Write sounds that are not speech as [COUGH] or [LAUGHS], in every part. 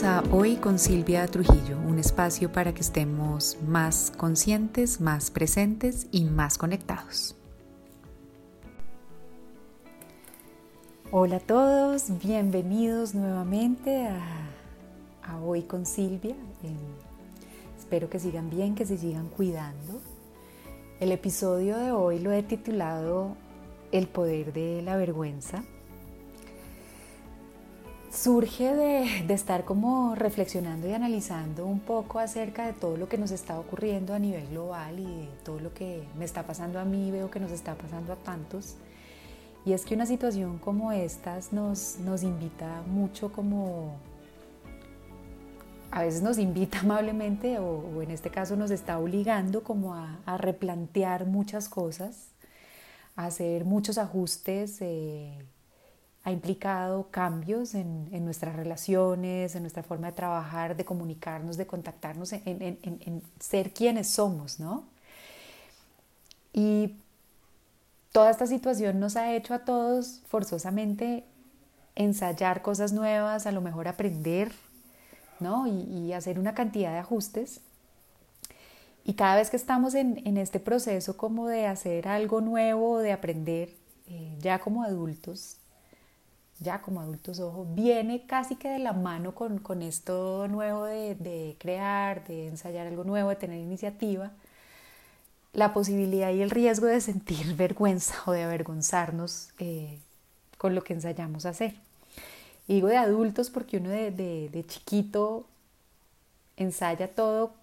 A Hoy con Silvia Trujillo, un espacio para que estemos más conscientes, más presentes y más conectados. Hola a todos, bienvenidos nuevamente a, Hoy con Silvia. espero que sigan bien, que se sigan cuidando. El episodio de hoy lo he titulado El poder de la vergüenza surge de, estar como reflexionando y analizando un poco acerca de todo lo que nos está ocurriendo a nivel global y de todo lo que me está pasando a mí, veo que nos está pasando a tantos. Y es que una situación como estas nos, nos invita mucho como... A veces nos invita [LAUGHS] amablemente o, en este caso nos está obligando como a, replantear muchas cosas, a hacer muchos ajustes. Eh, ha implicado cambios en, nuestras relaciones, en nuestra forma de trabajar, de comunicarnos, de contactarnos, en, ser quienes somos, ¿no? Y toda esta situación nos ha hecho a todos forzosamente ensayar cosas nuevas, a lo mejor aprender, ¿no? Y, hacer una cantidad de ajustes. Y cada vez que estamos en, este proceso como de hacer algo nuevo, de aprender, eh, ya como adultos, ya como adultos, ojo, viene casi que de la mano con, con esto nuevo de, de, crear, de ensayar algo nuevo, de tener iniciativa, la posibilidad y el riesgo de sentir [LAUGHS] vergüenza o de avergonzarnos eh, con lo que ensayamos hacer. Y digo de adultos porque uno de, de, chiquito ensaya todo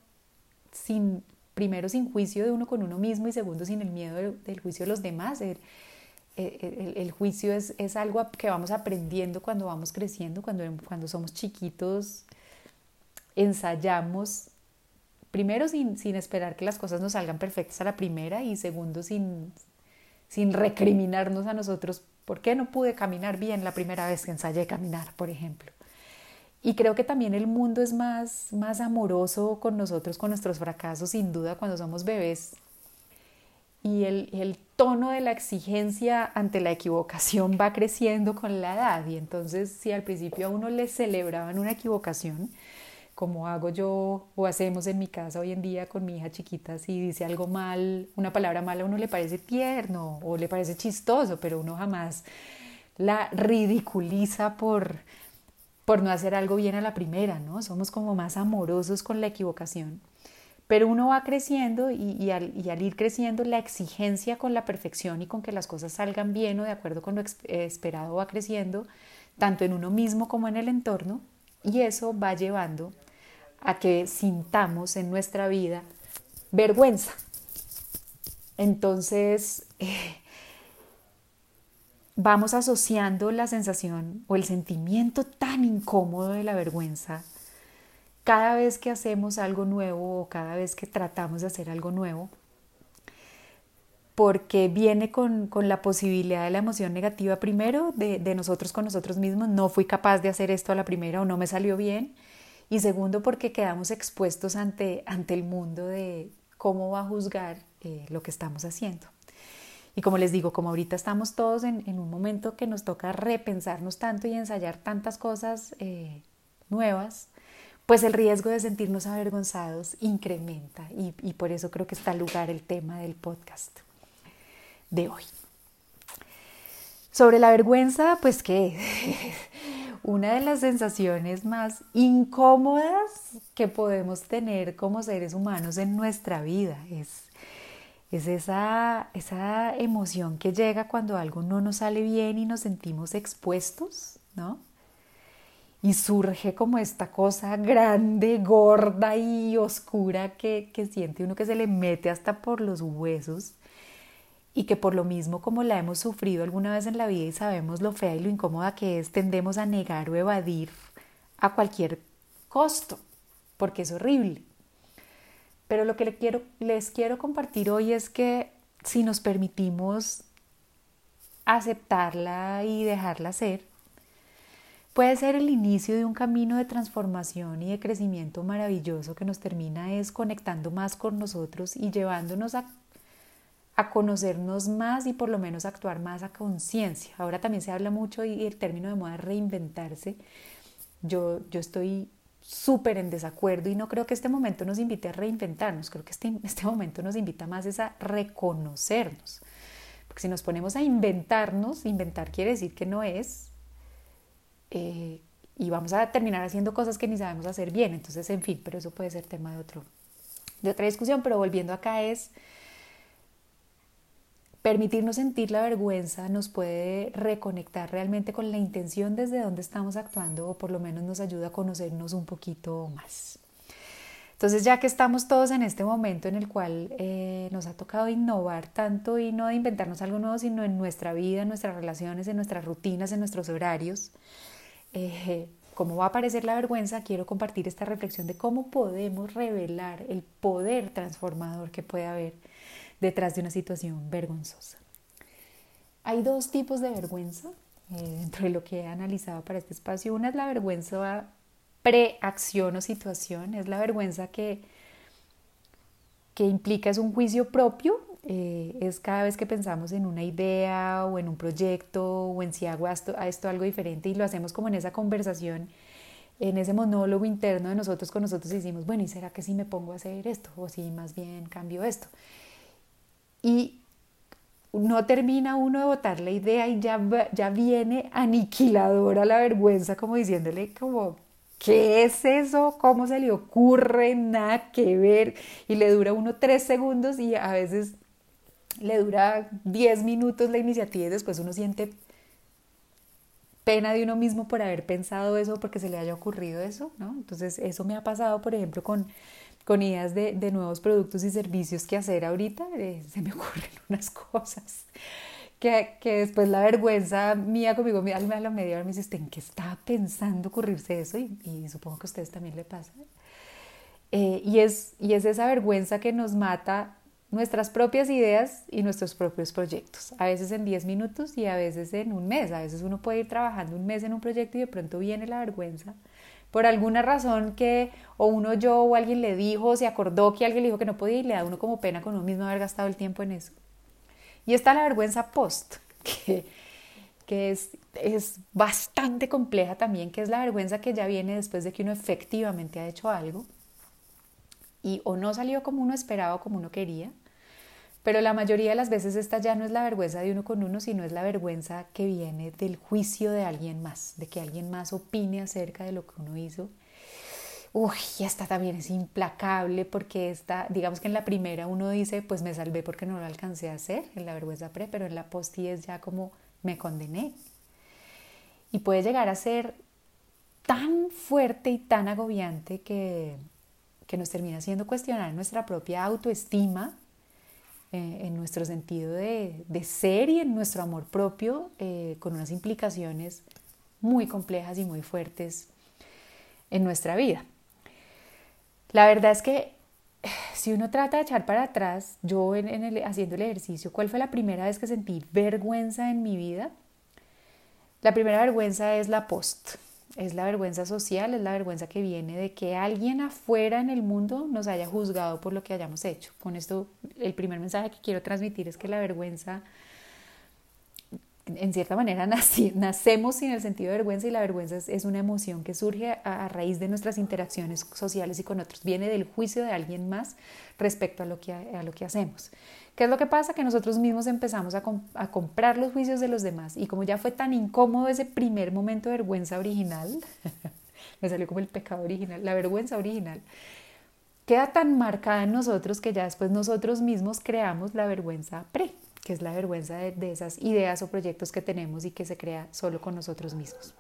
sin, primero sin juicio de uno con uno mismo y segundo sin el miedo del, juicio de los demás. El, juicio es, es, algo que vamos aprendiendo cuando vamos creciendo, cuando, cuando somos chiquitos, ensayamos, primero sin, sin, esperar que las cosas nos salgan perfectas a la primera y segundo sin, sin recriminarnos a nosotros, ¿por qué no pude caminar bien la primera vez que ensayé caminar, por ejemplo? Y creo que también el mundo es más, más amoroso con nosotros, con nuestros fracasos, sin duda, cuando somos bebés y el, tono de la exigencia ante la equivocación va creciendo con la edad y entonces si al principio a uno le celebraban una equivocación, como hago yo o hacemos en mi casa hoy en día con mi hija chiquita, si dice algo mal, una palabra mala a uno le parece tierno o le parece chistoso, pero uno jamás la ridiculiza por, por no hacer algo bien a la primera, ¿no? Somos como más amorosos con la equivocación. Pero uno va creciendo y, al, ir creciendo la exigencia con la perfección y con que las cosas salgan bien o de acuerdo con lo eh, esperado va creciendo, tanto en uno mismo como en el entorno, y eso va llevando a que sintamos en nuestra vida vergüenza. Entonces, eh, vamos asociando la sensación o el sentimiento tan incómodo de la vergüenza cada vez que hacemos algo nuevo o cada vez que tratamos de hacer algo nuevo, porque viene con, la posibilidad de la emoción negativa primero de, nosotros con nosotros mismos, no fui capaz de hacer esto a la primera o no me salió bien, y segundo porque quedamos expuestos ante, ante el mundo de cómo va a juzgar eh, lo que estamos haciendo. Y como les digo, como ahorita estamos todos en, un momento que nos toca repensarnos tanto y ensayar tantas cosas eh, nuevas, pues el riesgo de sentirnos avergonzados incrementa y, por eso creo que está al lugar el tema del podcast de hoy. Sobre la vergüenza, pues que [LAUGHS] una de las sensaciones más incómodas que podemos tener como seres humanos en nuestra vida es, es esa, esa emoción que llega cuando algo no nos sale bien y nos sentimos expuestos, ¿no? Y surge como esta cosa grande, gorda y oscura que, siente uno que se le mete hasta por los huesos y que por lo mismo como la hemos sufrido alguna vez en la vida y sabemos lo fea y lo incómoda que es, tendemos a negar o evadir a cualquier costo, porque es horrible. Pero lo que quiero, les quiero compartir hoy es que si nos permitimos aceptarla y dejarla ser, puede ser el inicio de un camino de transformación y de crecimiento maravilloso que nos termina es conectando más con nosotros y llevándonos a, conocernos más y por lo menos actuar más a conciencia. Ahora también se habla mucho y el término de moda reinventarse. Yo, yo estoy súper en desacuerdo y no creo que este momento nos invite a reinventarnos, creo que este, este momento nos invita más es a reconocernos. Porque si nos ponemos a inventarnos, inventar quiere decir que no es, eh, y vamos a terminar haciendo cosas que ni sabemos hacer bien. Entonces, en fin, pero eso puede ser tema de, otro, de otra discusión. Pero volviendo acá es, permitirnos sentir la vergüenza nos puede reconectar realmente con la intención desde donde estamos actuando o por lo menos nos ayuda a conocernos un poquito más. Entonces, ya que estamos todos en este momento en el cual eh, nos ha tocado innovar tanto y no inventarnos algo nuevo, sino en nuestra vida, en nuestras relaciones, en nuestras rutinas, en nuestros horarios, eh, como va a aparecer la vergüenza, quiero compartir esta reflexión de cómo podemos revelar el poder transformador que puede haber detrás de una situación vergonzosa. Hay dos tipos de vergüenza eh, dentro de lo que he analizado para este espacio. Una es la vergüenza preacción o situación, es la vergüenza que, que implica es un juicio propio eh, es cada vez que pensamos en una idea o en un proyecto o en si hago esto, esto algo diferente y lo hacemos como en esa conversación, en ese monólogo interno de nosotros con nosotros y decimos, bueno, ¿y será que si me pongo a hacer esto? O si más bien cambio esto. Y no termina uno de votar la idea y ya, ya viene aniquiladora la vergüenza, como diciéndole como, ¿qué es eso? ¿Cómo se le ocurre? Nada que ver. Y le dura uno tres segundos y a veces le dura 10 minutos la iniciativa y después uno siente pena de uno mismo por haber pensado eso, porque se le haya ocurrido eso, ¿no? Entonces eso me ha pasado, por ejemplo, con, con ideas de, de nuevos productos y servicios que hacer ahorita, eh, se me [LAUGHS] ocurren unas cosas que, que, después la vergüenza mía conmigo, mi alma a la media hora me dice, ¿en qué estaba pensando ocurrirse eso? Y, supongo que a ustedes también le pasa. Eh, y, es, y es esa vergüenza que nos mata nuestras propias ideas y nuestros propios proyectos, a veces en 10 minutos y a veces en un mes. A veces uno puede ir trabajando un mes en un proyecto y de pronto viene la vergüenza por alguna razón que o uno yo o alguien le dijo, se acordó que alguien le dijo que no podía y le da uno como pena con uno mismo haber gastado el tiempo en eso. Y está la vergüenza post, [LAUGHS] que, que es, es bastante compleja también, que es la vergüenza que ya viene después de que uno efectivamente ha hecho algo y o no salió como uno esperaba o como uno quería, pero la mayoría de las veces esta ya no es la vergüenza de uno con uno, sino es la vergüenza que viene del juicio de alguien más, de que alguien más opine acerca de lo que uno hizo. Uy, esta también es implacable porque esta, digamos que en la primera uno dice, pues me salvé porque no lo alcancé a hacer, en la vergüenza pre, pero en la post es ya como me condené. Y puede llegar a ser tan fuerte y tan agobiante que que nos termina haciendo cuestionar nuestra propia autoestima, eh, en nuestro sentido de, ser y en nuestro amor propio, eh, con unas implicaciones muy complejas y muy fuertes en nuestra vida. La verdad es que [SIGHS] si uno trata de echar para atrás, yo en haciendo el ejercicio, ¿cuál fue la primera vez que sentí vergüenza en mi vida? La primera vergüenza es la post es la vergüenza social, es la vergüenza que viene de que alguien afuera en el mundo nos haya juzgado por lo que hayamos hecho. Con esto, el primer mensaje que quiero transmitir es que la vergüenza, en cierta manera, [LAUGHS] nacemos sin el sentido de vergüenza y la vergüenza es, una emoción que surge a, raíz de nuestras interacciones sociales y con otros. Viene del juicio de alguien más respecto a lo que, a que hacemos. ¿Qué es lo que pasa? Que nosotros mismos empezamos a, comprar los juicios de los demás y como ya fue tan incómodo ese primer momento de vergüenza original, [LAUGHS] me salió como el pecado original, la vergüenza original, queda tan marcada en nosotros que ya después nosotros mismos creamos la vergüenza pre, que es la vergüenza de, esas ideas o proyectos que tenemos y que se crea solo con nosotros mismos.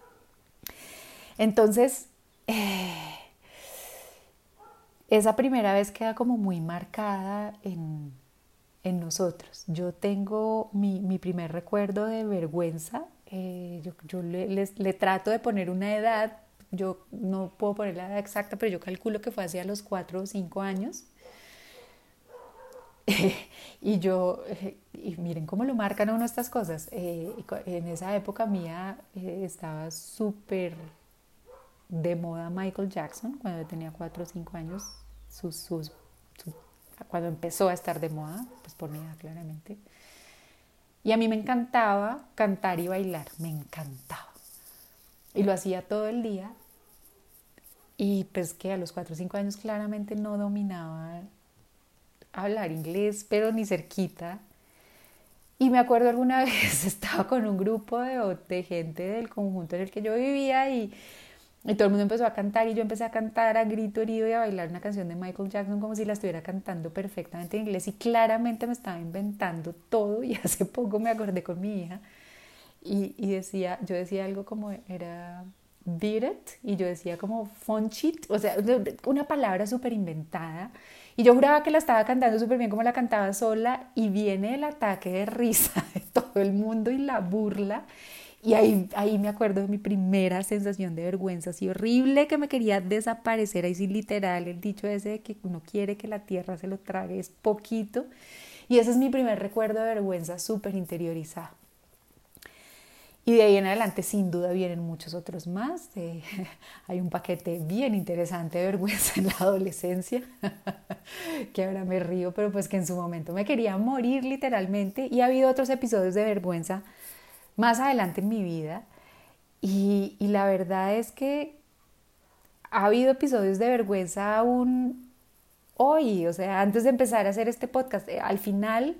Entonces, eh, esa primera vez queda como muy marcada en, en nosotros. Yo tengo mi, mi primer recuerdo de vergüenza, eh, yo, yo le, le, trato de poner una edad, yo no puedo poner la edad exacta, pero yo calculo que fue hacia los cuatro o cinco años. [LAUGHS] y yo, eh, y miren cómo lo marcan uno estas cosas. Eh, en esa época mía estaba súper de moda Michael Jackson, cuando tenía cuatro o cinco años, sus, sus cuando empezó a estar de moda, pues por mi edad claramente. Y a mí me encantaba cantar y bailar, me encantaba. Y lo hacía todo el día. Y pues que a los 4 o 5 años claramente no dominaba hablar inglés, pero ni cerquita. Y me acuerdo alguna [LAUGHS] vez estaba con un grupo de, de gente del conjunto en el que yo vivía y, y, todo el mundo empezó a cantar y yo empecé a cantar a grito herido y a bailar una canción de Michael Jackson como si la estuviera cantando perfectamente en inglés y claramente me estaba inventando todo y [LAUGHS] hace poco me acordé con mi hija y, y decía, yo decía algo como era beat it y yo decía como fonchit, o sea, una palabra súper inventada y yo juraba que la estaba cantando súper bien como la cantaba sola y viene el ataque de risa [LAUGHS] de todo el mundo y la burla. Y ahí, ahí me acuerdo de mi primera sensación de vergüenza, así horrible que me quería desaparecer, ahí sí literal, el dicho ese de que uno quiere que la tierra se lo trague, es poquito. Y ese es mi primer recuerdo de vergüenza súper interiorizado. Y de ahí en adelante sin duda vienen muchos otros más. [LAUGHS] Hay un paquete bien interesante de vergüenza en la adolescencia, [LAUGHS] que ahora me río, pero pues que en su momento me quería morir literalmente. Y ha habido otros episodios de vergüenza más adelante en mi vida. Y, y la verdad es que ha habido episodios de vergüenza aún hoy, o sea, antes de empezar a hacer este podcast, eh, al final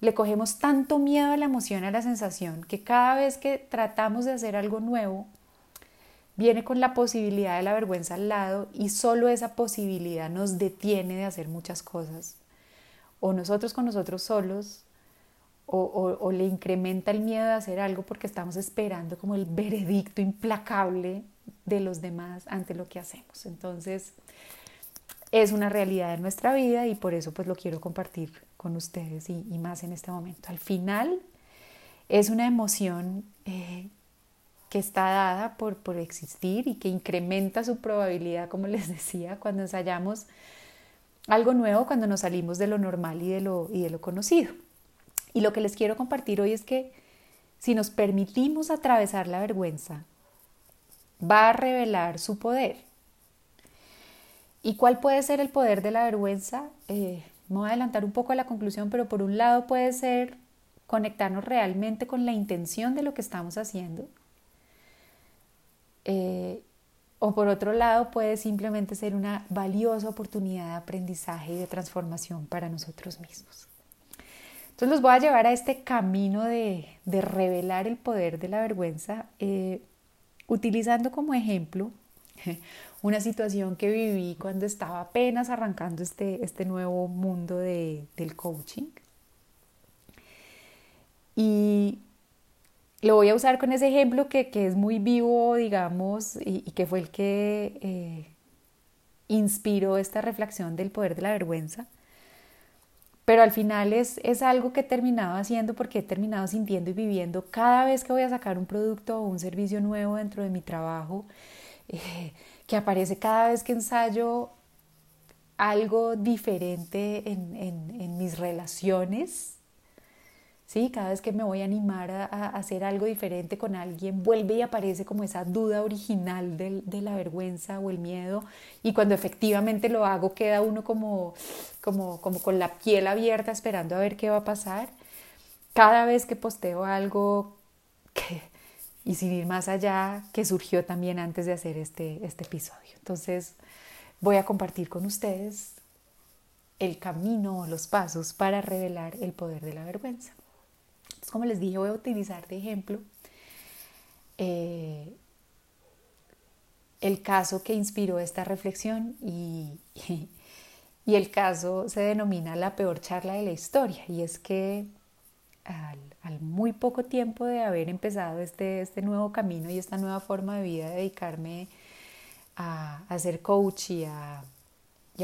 le cogemos tanto miedo a la emoción, a la sensación, que cada vez que tratamos de hacer algo nuevo, viene con la posibilidad de la vergüenza al lado y solo esa posibilidad nos detiene de hacer muchas cosas. O nosotros con nosotros solos, o, o, le incrementa el miedo de hacer algo porque estamos esperando como el veredicto implacable de los demás ante lo que hacemos. Entonces, es una realidad de nuestra vida y por eso pues lo quiero compartir con ustedes y, más en este momento. Al final es una emoción eh, que está dada por, por existir y que incrementa su probabilidad, como les decía, cuando ensayamos algo nuevo, cuando nos salimos de lo normal y de lo, y de lo conocido. Y lo que les quiero compartir hoy es que si nos permitimos atravesar la vergüenza, va a revelar su poder ¿Y cuál puede ser el poder de la vergüenza? Eh, me voy a adelantar un poco a la conclusión, pero por un lado puede ser conectarnos realmente con la intención de lo que estamos haciendo. Eh, o por otro lado puede simplemente ser una valiosa oportunidad de aprendizaje y de transformación para nosotros mismos. Entonces los voy a llevar a este camino de, revelar el poder de la vergüenza, eh, utilizando como ejemplo una situación que viví cuando estaba apenas arrancando este, este nuevo mundo de, del coaching. Y lo voy a usar con ese ejemplo que, que es muy vivo, digamos, y, que fue el que eh, inspiró esta reflexión del poder de la vergüenza. Pero al final es, es algo que he terminado haciendo porque he terminado sintiendo y viviendo cada vez que voy a sacar un producto o un servicio nuevo dentro de mi trabajo. Eh, que aparece cada vez que ensayo algo diferente en, mis relaciones. ¿Sí? Cada vez que me voy a animar a, hacer algo diferente con alguien, vuelve y aparece como esa duda original de, de, la vergüenza o el miedo. Y cuando efectivamente lo hago, queda uno como, como, como con la piel abierta esperando a ver qué va a pasar. Cada vez que posteo algo que, y sin ir más allá, que surgió también antes de hacer este, este episodio. Entonces, voy a compartir con ustedes el camino o los pasos para revelar el poder de la vergüenza. Entonces, como les dije, voy a utilizar de ejemplo eh, el caso que inspiró esta reflexión y, [LAUGHS] y el caso se denomina la peor charla de la historia y es que al, muy poco tiempo de haber empezado este, este nuevo camino y esta nueva forma de vida, dedicarme a, hacer coach y a,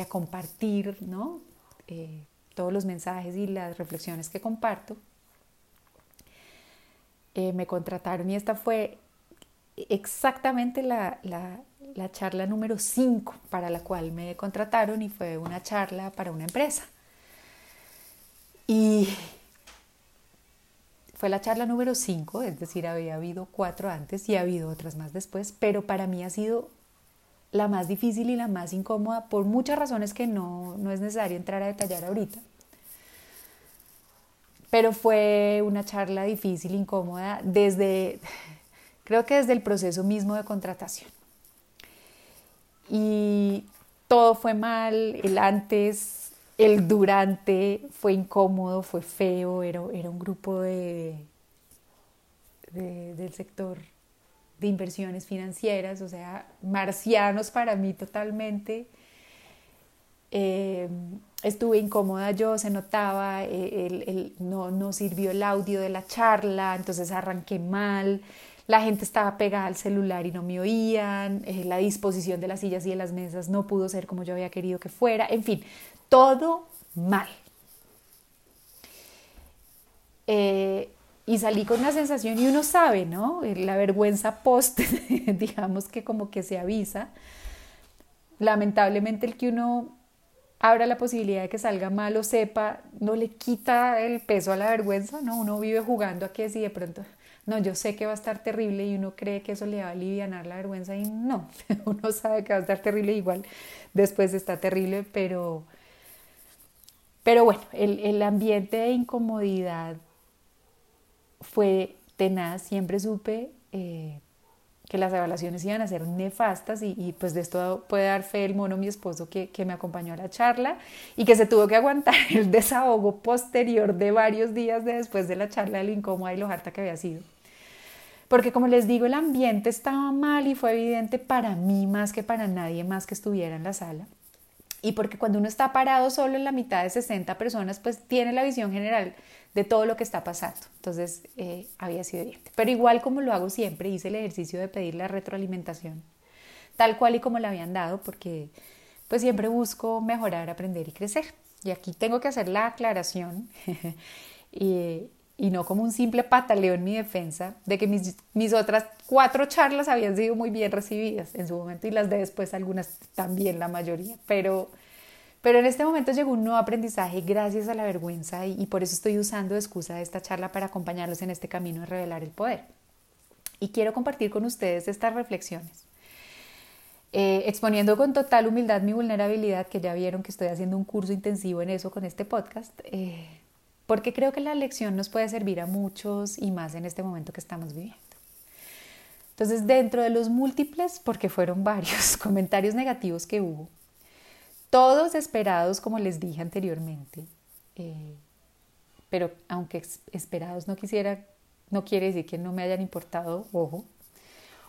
compartir ¿no? Eh, todos los mensajes y las reflexiones que comparto, eh, me contrataron y esta fue exactamente la, la charla número 5 para la cual me contrataron y fue una charla para una empresa. Y fue la charla número 5, es decir, había habido cuatro antes y ha habido otras más después, pero para mí ha sido la más difícil y la más incómoda por muchas razones que no, no es necesario entrar a detallar ahorita. Pero fue una charla difícil, incómoda, desde, creo que desde el proceso mismo de contratación. y todo fue mal, el antes, el durante fue incómodo, fue feo, era, era un grupo de, del sector de inversiones financieras, o sea, marcianos para mí totalmente. Eh, estuve incómoda yo, se notaba, eh, no, no sirvió el audio de la charla, entonces arranqué mal, la gente estaba pegada al celular y no me oían, eh, la disposición de las sillas y de las mesas no pudo ser como yo había querido que fuera, en fin, todo mal. Eh, y salí con una sensación y uno sabe, ¿no? La vergüenza post, [LAUGHS] digamos que como que se avisa. Lamentablemente el que uno abra la posibilidad de que salga mal o sepa, no le quita el peso a la vergüenza, ¿no? Uno vive jugando a que si de pronto no, yo sé que va a estar terrible y uno cree que eso le va a aliviar la vergüenza y no, [LAUGHS] uno sabe que va a estar terrible igual, después está terrible, pero, pero bueno, el, ambiente de incomodidad fue tenaz, siempre supe eh, que las evaluaciones iban a ser nefastas y, pues de esto puede dar fe el mono, mi esposo, que, que, me acompañó a la charla y que se tuvo que aguantar [LAUGHS] el desahogo posterior de varios días después de la charla de lo incómoda y lo harta que había sido. Porque como les digo, el ambiente estaba mal y fue evidente para mí más que para nadie más que estuviera en la sala. Y porque cuando uno está parado solo en la mitad de 60 personas, pues tiene la visión general de todo lo que está pasando. Entonces eh, había sido evidente. Pero igual como lo hago siempre, hice el ejercicio de pedir la retroalimentación, tal cual y como la habían dado, porque pues siempre busco mejorar, aprender y crecer. Y aquí tengo que hacer la aclaración [LAUGHS] y, y no como un simple pataleo en mi defensa, de que mis, mis, otras cuatro charlas habían sido muy bien recibidas en su momento y las de después algunas también, la mayoría, pero, pero en este momento llegó un nuevo aprendizaje gracias a la vergüenza y, por eso estoy usando excusa de esta charla para acompañarlos en este camino de revelar el poder. Y quiero compartir con ustedes estas reflexiones. Eh, exponiendo con total humildad mi vulnerabilidad, que ya vieron que estoy haciendo un curso intensivo en eso con este podcast, eh, porque creo que la lección nos puede servir a muchos y más en este momento que estamos viviendo. Entonces, dentro de los múltiples, porque fueron varios [LAUGHS] comentarios negativos que hubo, todos esperados, como les dije anteriormente, eh, pero aunque esperados no quisiera, no quiere decir que no me hayan importado, ojo,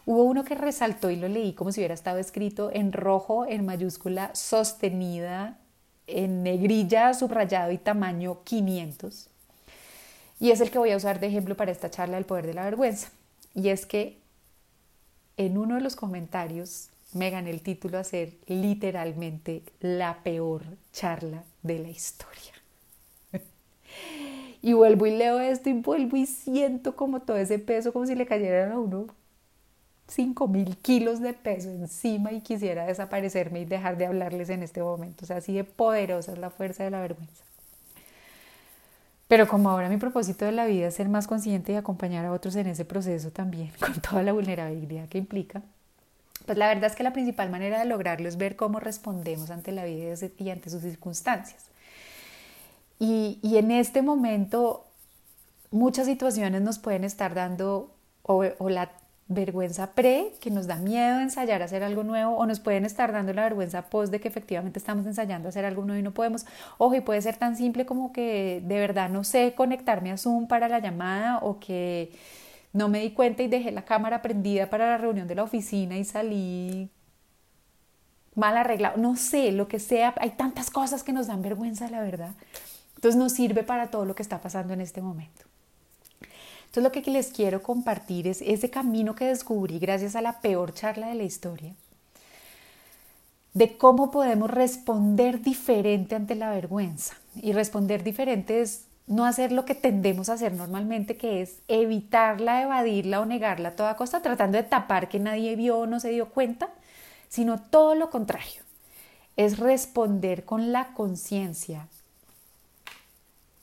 hubo uno que resaltó y lo leí como si hubiera estado escrito en rojo, en mayúscula, sostenida en negrilla, subrayado y tamaño 500. Y es el que voy a usar de ejemplo para esta charla del poder de la vergüenza. Y es que en uno de los comentarios me gané el título a ser literalmente la peor charla de la historia. [LAUGHS] y vuelvo y leo esto y vuelvo y siento como todo ese peso, como si le cayeran a uno 5 mil kilos de peso encima y quisiera desaparecerme y dejar de hablarles en este momento. O sea, así de poderosa es la fuerza de la vergüenza. Pero como ahora mi propósito de la vida es ser más consciente y acompañar a otros en ese proceso también, [LAUGHS] con toda la vulnerabilidad que implica, pues la verdad es que la principal manera de lograrlo es ver cómo respondemos ante la vida y ante sus circunstancias. Y, y en este momento muchas situaciones nos pueden estar dando o, o la vergüenza pre, que nos da miedo ensayar a hacer algo nuevo, o nos pueden estar dando la vergüenza post de que efectivamente estamos ensayando a hacer algo nuevo y no podemos. Ojo, y puede ser tan simple como que de verdad no sé conectarme a Zoom para la llamada o que no me di cuenta y dejé la cámara prendida para la reunión de la oficina y salí mal arreglado. No sé, lo que sea, hay tantas cosas que nos dan vergüenza, la verdad. Entonces nos sirve para todo lo que está pasando en este momento. Entonces lo que les quiero compartir es ese camino que descubrí gracias a la peor charla de la historia, de cómo podemos responder diferente ante la vergüenza. Y responder diferente es no hacer lo que tendemos a hacer normalmente, que es evitarla, evadirla o negarla a toda costa, tratando de tapar que nadie vio o no se dio cuenta, sino todo lo contrario. Es responder con la conciencia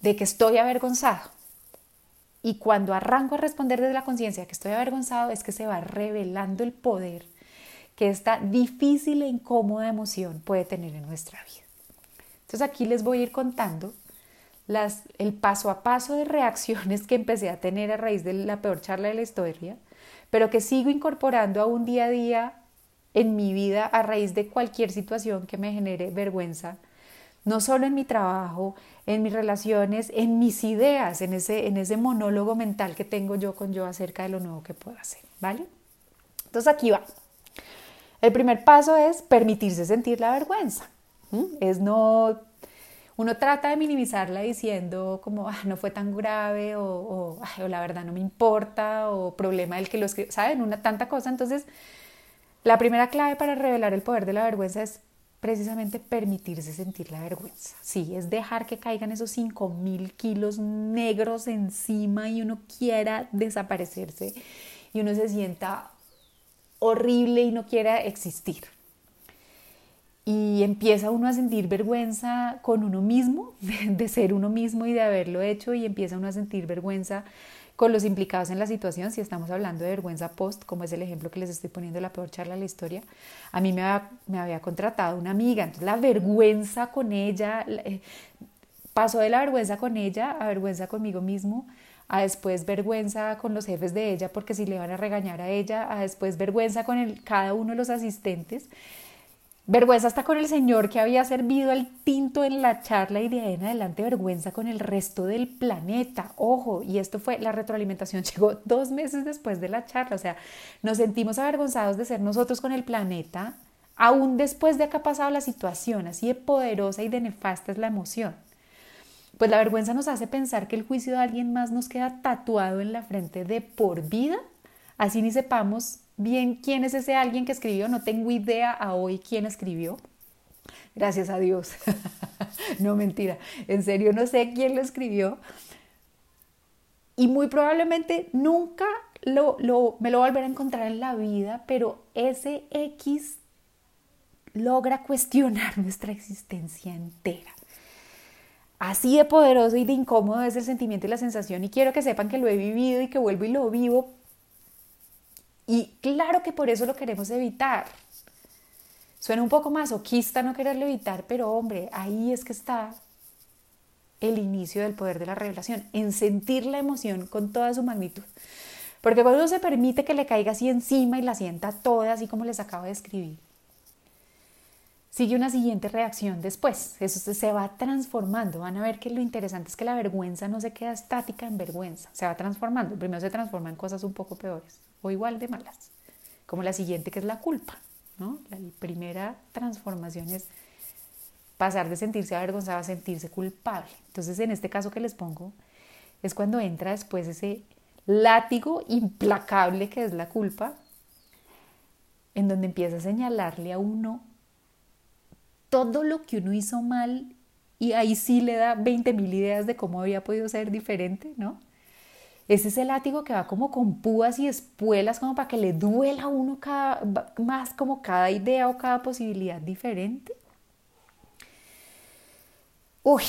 de que estoy avergonzado, y cuando arranco a responder desde la conciencia que estoy avergonzado, es que se va revelando el poder que esta difícil e incómoda emoción puede tener en nuestra vida. Entonces aquí les voy a ir contando el paso a paso de reacciones que empecé a tener a raíz de la peor charla de la historia, pero que sigo incorporando a un día a día en mi vida a raíz de cualquier situación que me genere vergüenza, no solo en mi trabajo, en mis relaciones, en mis ideas, en ese, en ese monólogo mental que tengo yo con yo acerca de lo nuevo que puedo hacer, ¿vale? Entonces aquí va. El primer paso es permitirse sentir la vergüenza. Es no uno trata de minimizarla diciendo como, ah, no fue tan grave o, la verdad no me importa o problema del que lo escribe, ¿saben? Una tanta cosa. Entonces, la primera clave para revelar el poder de la vergüenza es precisamente permitirse sentir la vergüenza. Sí, es dejar que caigan esos 5.000 kilos negros encima y uno quiera desaparecerse y uno se sienta horrible y no quiera existir. Y empieza uno a sentir vergüenza con uno mismo, [LAUGHS] de, ser uno mismo y de haberlo hecho, y empieza uno a sentir vergüenza con los implicados en la situación, si estamos hablando de vergüenza post, como es el ejemplo que les estoy poniendo la peor charla de la historia, a mí me había, contratado una amiga, entonces la vergüenza con ella, eh, pasó de la vergüenza con ella a vergüenza conmigo mismo, a después vergüenza con los jefes de ella porque si le van a regañar a ella, a después vergüenza con el, cada uno de los asistentes Vergüenza hasta con el señor que había servido el tinto en la charla y de ahí en adelante vergüenza con el resto del planeta. Ojo, y esto fue, la retroalimentación [LAUGHS] llegó dos meses después de la charla, o sea, nos sentimos avergonzados de ser nosotros con el planeta, aún después de que ha pasado la situación, así de poderosa y de nefasta es la emoción. Pues la vergüenza nos hace pensar que el juicio de alguien más nos queda tatuado en la frente de por vida, así ni sepamos bien quién es ese alguien que escribió, no tengo idea a hoy quién escribió. Gracias a Dios. [LAUGHS] no mentira, en serio no sé quién lo escribió. Y muy probablemente nunca lo, lo, me lo volveré a encontrar en la vida, pero ese X logra cuestionar [LAUGHS] nuestra existencia entera. Así de poderoso y de incómodo es el sentimiento y la sensación y quiero que sepan que lo he vivido y que vuelvo y lo vivo y claro que por eso lo queremos evitar. Suena un poco masoquista no quererlo evitar, pero hombre, ahí es que está el inicio del poder de la revelación, en sentir la emoción con toda su magnitud. Porque cuando uno se permite que le caiga así encima y la sienta toda, así como les acabo de escribir, sigue una siguiente reacción después. Eso se va transformando. Van a ver que lo interesante es que la vergüenza no se queda estática en vergüenza, se va transformando. Primero se transforma en cosas un poco peores o igual de malas, como la siguiente que es la culpa. ¿no? La primera transformación es pasar de sentirse avergonzado a sentirse culpable. Entonces, en este caso que les pongo, es cuando entra después ese látigo implacable que es la culpa, en donde empieza a señalarle a uno todo lo que uno hizo mal y ahí sí le da 20 mil ideas de cómo había podido ser diferente, ¿no? Es ese látigo que va como con púas y espuelas como para que le duela a uno cada, más como cada idea o cada posibilidad diferente. Uy,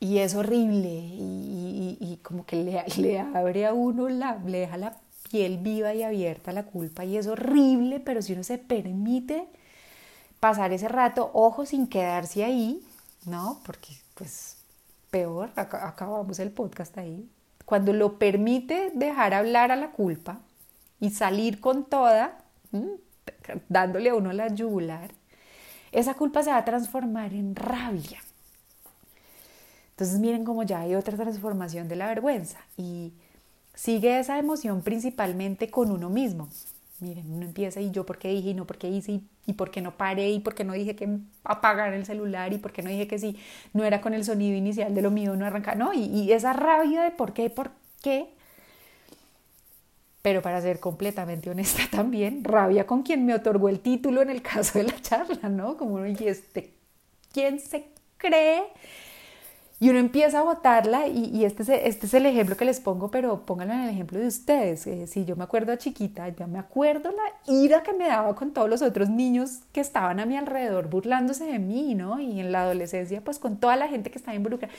y es horrible y, como que le, le, abre a uno, la, le deja la piel viva y abierta la culpa y es horrible, pero si uno se permite pasar ese rato, ojo, sin quedarse ahí, ¿no? Porque pues peor, acabamos el podcast ahí. Cuando lo permite dejar hablar a la culpa y salir con toda, dándole a uno la yugular, esa culpa se va a transformar en rabia. Entonces miren cómo ya hay otra transformación de la vergüenza y sigue esa emoción principalmente con uno mismo. Miren, uno empieza y yo por qué dije y no por qué hice y, por qué no paré y por qué no dije que apagar el celular y por qué no dije que si no era con el sonido inicial de lo mío no arrancar, no, y, y esa rabia de por qué, por qué. Pero para ser completamente honesta [LAUGHS] también, rabia con quien me otorgó el título en el caso de la charla, ¿no? Como y este, ¿quién se cree y uno empieza a botarla y, este, es, este es el ejemplo que les pongo, pero pónganlo en el ejemplo de ustedes. Eh, si yo me acuerdo chiquita, ya me acuerdo la ira que me daba con todos los otros niños que estaban a mi alrededor burlándose de mí, ¿no? Y en la adolescencia, pues con toda la gente que estaba involucrada.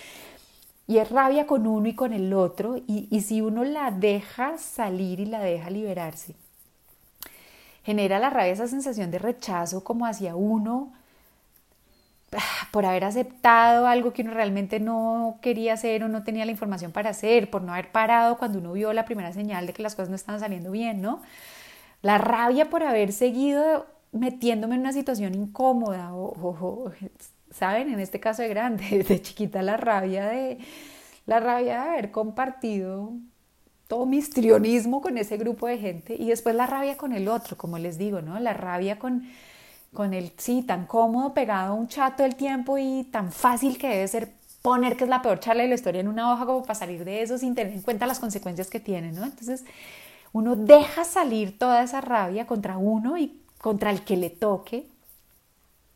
Y es rabia con uno y con el otro. Y, y si uno la deja salir y la deja liberarse, genera la rabia esa sensación de rechazo como hacia uno [SIGHS] por haber aceptado algo que uno realmente no quería hacer o no tenía la información para hacer, por no haber parado cuando uno vio la primera señal de que las cosas no estaban saliendo bien, ¿no? La rabia por haber seguido metiéndome en una situación incómoda o, ¿saben? En este caso de grande, [LAUGHS] de chiquita la rabia de la rabia de haber compartido todo mi histrionismo con ese grupo de gente y después la rabia con el otro, como les digo, ¿no? La rabia con, con el, sí, tan cómodo pegado a un chat todo el tiempo y tan fácil que debe ser poner que es la peor charla de la historia en una hoja como para salir de eso sin tener en cuenta las consecuencias que tiene, ¿no? Entonces uno deja salir toda esa rabia contra uno y contra el que le toque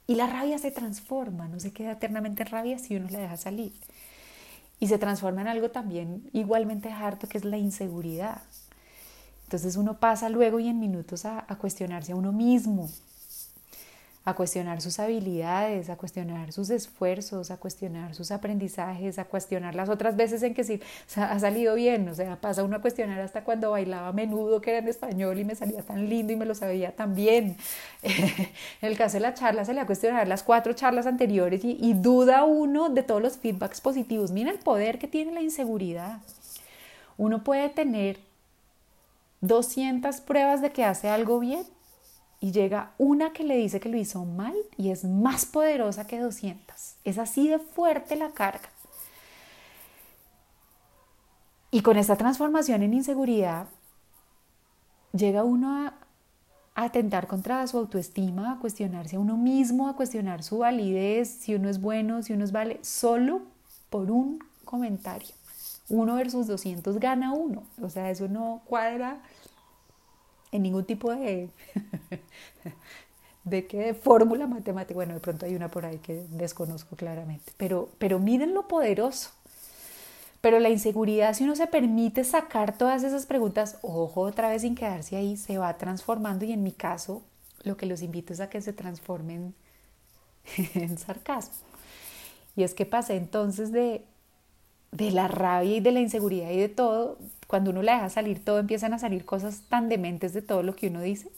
y la rabia se transforma, no se queda eternamente en rabia si uno la deja salir. Y se transforma en algo también igualmente harto que es la inseguridad. Entonces uno pasa luego y en minutos a, a cuestionarse a uno mismo, a cuestionar sus habilidades, a cuestionar sus esfuerzos, a cuestionar sus aprendizajes, a cuestionar las otras veces en que sí ha salido bien, o sea, pasa uno a cuestionar hasta cuando bailaba a menudo que era en español y me salía tan lindo y me lo sabía tan bien. [LAUGHS] en el caso de la charla se le a cuestionar las cuatro charlas anteriores y, y duda uno de todos los feedbacks positivos. Mira el poder que tiene la inseguridad. Uno puede tener 200 pruebas de que hace algo bien y llega una que le dice que lo hizo mal y es más poderosa que 200. Es así de fuerte la carga. Y con esta transformación en inseguridad, llega uno a, atentar contra su autoestima, a cuestionarse a uno mismo, a cuestionar su validez, si uno es bueno, si uno es vale, solo por un comentario. Uno versus 200 gana uno. O sea, eso no cuadra en ningún tipo de, [LAUGHS] de qué fórmula matemática. Bueno, de pronto hay una por ahí que desconozco claramente, pero, pero miren lo poderoso. Pero la inseguridad, si uno se permite sacar todas esas preguntas, ojo, otra vez sin quedarse ahí, se va transformando y en mi caso, lo que los invito es a que se transformen [LAUGHS] en sarcasmo. Y es que pasé entonces de, de la rabia y de la inseguridad y de todo, cuando uno la deja salir todo, empiezan a salir cosas tan dementes de todo lo que uno dice.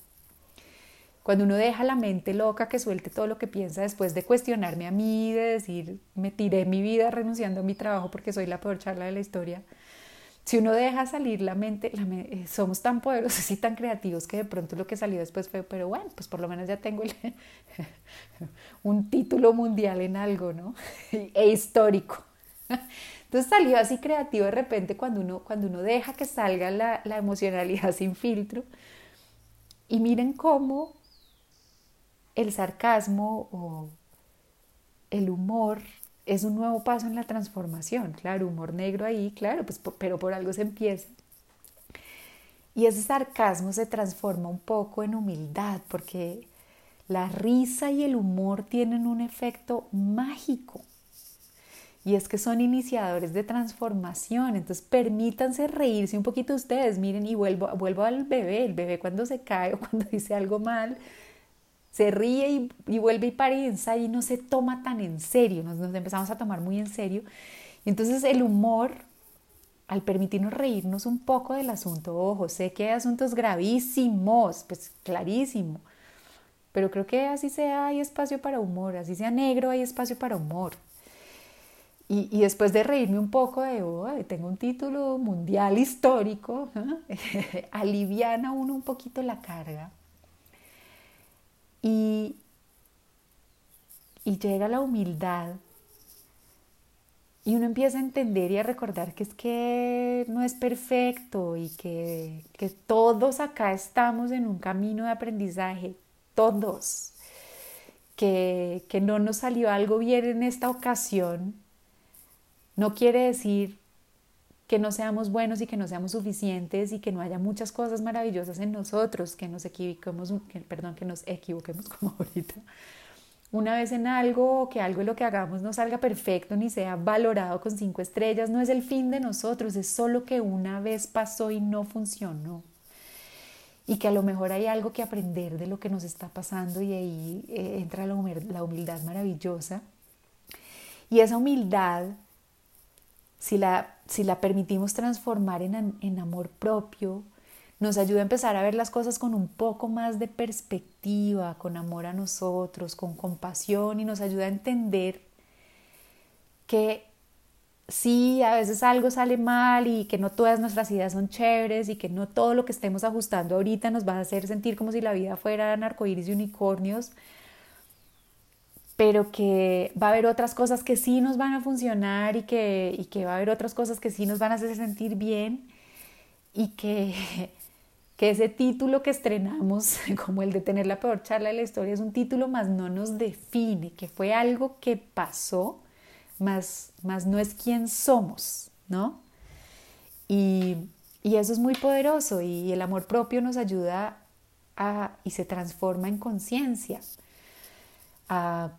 Cuando uno deja la mente loca que suelte todo lo que piensa después de cuestionarme a mí, de decir, me tiré mi vida renunciando a mi trabajo porque soy la peor charla de la historia. Si uno deja salir la mente, eh, somos tan poderosos [LAUGHS] y tan creativos que de pronto lo que salió después fue, pero bueno, pues por lo menos ya tengo [LAUGHS] un título mundial en algo, ¿no? [LAUGHS] e histórico. Entonces salió así creativo de repente cuando uno, cuando uno deja que salga la, la emocionalidad [LAUGHS] sin filtro. Y miren cómo el sarcasmo o el humor es un nuevo paso en la transformación. Claro, humor negro ahí, claro, pues, pero por algo se empieza. Y ese sarcasmo se transforma un poco en humildad, porque la risa y el humor tienen un efecto mágico. Y es que son iniciadores de transformación. Entonces permítanse reírse un poquito ustedes. Miren, y vuelvo, vuelvo al bebé. El bebé cuando se cae o cuando [LAUGHS] dice algo mal, se ríe y, vuelve y para y ensaya y no se toma tan en serio. Nos, nos empezamos a tomar muy en serio. Y entonces el humor, al permitirnos reírnos un poco del asunto, ojo, sé que hay asuntos gravísimos, pues clarísimo. Pero creo que así sea, hay espacio para humor, así sea negro, hay espacio para humor. Y, después de reírme un poco de, oh, tengo un título mundial histórico, [LAUGHS] aliviana uno un poquito la carga. Y, y llega la humildad y uno empieza a entender y a recordar que es que no es perfecto y que, que todos acá estamos en un camino de aprendizaje, todos. Que, que no nos salió algo bien en esta ocasión, no quiere decir que no seamos buenos y que no seamos suficientes y que no haya muchas cosas maravillosas en nosotros, que nos equivoquemos, perdón, que nos equivoquemos [LAUGHS] como ahorita. Una vez en algo, que algo de lo que hagamos no salga perfecto ni sea valorado con cinco estrellas, no es el fin de nosotros, es solo que una vez pasó y no funcionó. Y que a lo mejor hay algo que aprender de lo que nos está pasando y ahí eh, entra la humildad maravillosa. Y esa humildad si la, si la permitimos transformar en, en amor propio, nos ayuda a empezar a ver las cosas con un poco más de perspectiva, con amor a nosotros, con compasión y nos ayuda a entender que sí, a veces algo sale mal y que no todas nuestras ideas son chéveres y que no todo lo que estemos ajustando ahorita nos va a hacer sentir como si la vida fuera arcoíris y unicornios, pero que va a haber otras cosas que sí nos van a funcionar y que, y que va a haber otras cosas que sí nos van a hacer sentir bien y que, [LAUGHS] que ese título que estrenamos, [LAUGHS] como el de tener la peor charla de la historia, es un título más no nos define, que fue algo que pasó más, más no es quién somos, ¿no? Y, y eso es muy poderoso y el amor propio nos ayuda a, y se transforma en conciencia.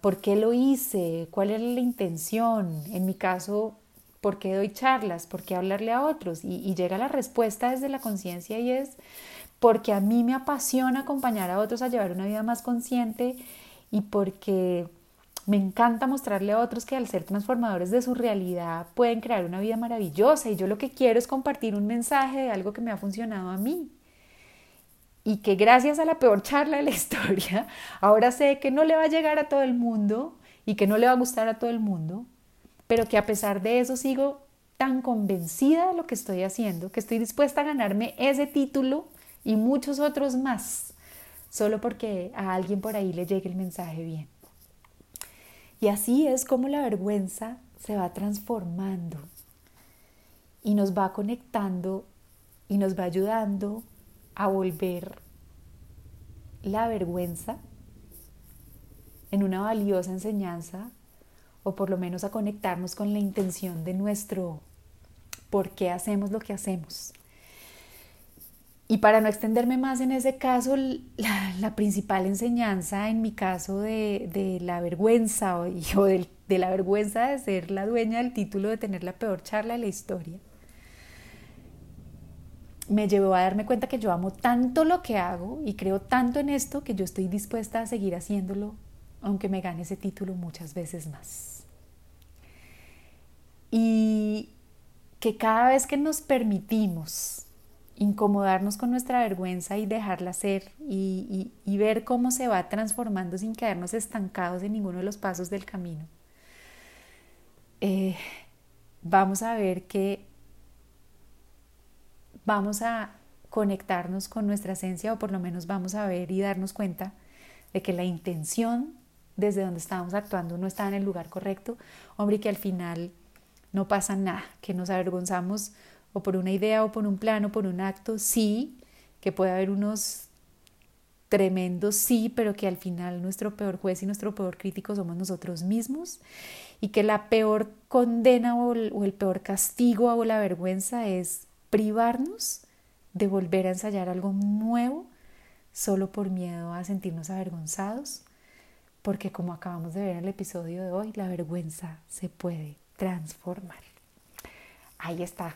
¿Por qué lo hice? ¿Cuál es la intención? En mi caso, ¿por qué doy charlas? ¿Por qué hablarle a otros? Y, y llega la respuesta desde la conciencia y es porque a mí me apasiona acompañar a otros a llevar una vida más consciente y porque me encanta mostrarle a otros que al ser transformadores de su realidad pueden crear una vida maravillosa y yo lo que quiero es compartir un mensaje de algo que me ha funcionado a mí. Y que gracias a la peor charla de la [LAUGHS] historia, ahora sé que no le va a llegar a todo el mundo y que no le va a gustar a todo el mundo, pero que a pesar de eso sigo tan convencida de lo que estoy haciendo, que estoy dispuesta a ganarme ese título y muchos otros más, solo porque a alguien por ahí le llegue el mensaje bien. Y así es como la vergüenza se va transformando y nos va conectando y nos va ayudando a volver la vergüenza en una valiosa enseñanza o por lo menos a conectarnos con la intención de nuestro por qué hacemos lo que hacemos. Y para no extenderme más en ese caso, la, principal enseñanza en mi caso de, la vergüenza o, de, de, la vergüenza de ser la dueña del título de tener la peor charla de la historia, me llevó a darme cuenta que yo amo tanto lo que hago y creo tanto en esto que yo estoy dispuesta a seguir haciéndolo, aunque me gane ese título muchas veces más. Y que cada vez que nos permitimos incomodarnos con nuestra vergüenza y dejarla ser y, ver cómo se va transformando sin quedarnos estancados en ninguno de los pasos del camino. Eh, vamos a ver que vamos a conectarnos con nuestra esencia o por lo menos vamos a ver y darnos cuenta de que la intención desde donde estábamos actuando no estaba en el lugar correcto, hombre, que al final no pasa nada, que nos avergonzamos o por una idea o por un plano, por un acto, sí, que puede haber unos tremendos sí, pero que al final nuestro peor juez y nuestro peor crítico somos nosotros mismos y que la peor condena o el peor castigo o la vergüenza es privarnos de volver a ensayar algo nuevo solo por miedo a sentirnos avergonzados, porque como acabamos de ver en el episodio de hoy, la vergüenza se puede transformar. Ahí está,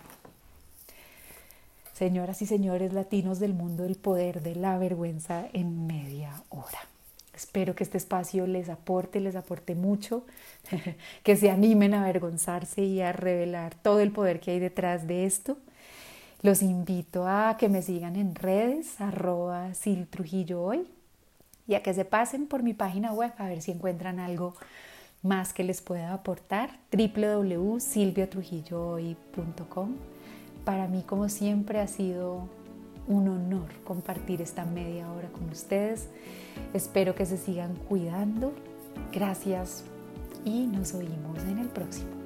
Señoras y señores latinos del mundo, el poder de la vergüenza en media hora. Espero que este espacio les aporte, les aporte mucho, [LAUGHS] que se animen a avergonzarse y a revelar todo el poder que hay detrás de esto. Los invito a que me sigan en redes, arroba Sil Trujillo hoy, y a que se pasen por mi página web a ver si encuentran algo más que les pueda aportar, www.silviatrujillohoy.com para mí, como siempre, ha sido un honor compartir esta media hora con ustedes. Espero que se sigan cuidando. Gracias y nos oímos en el próximo.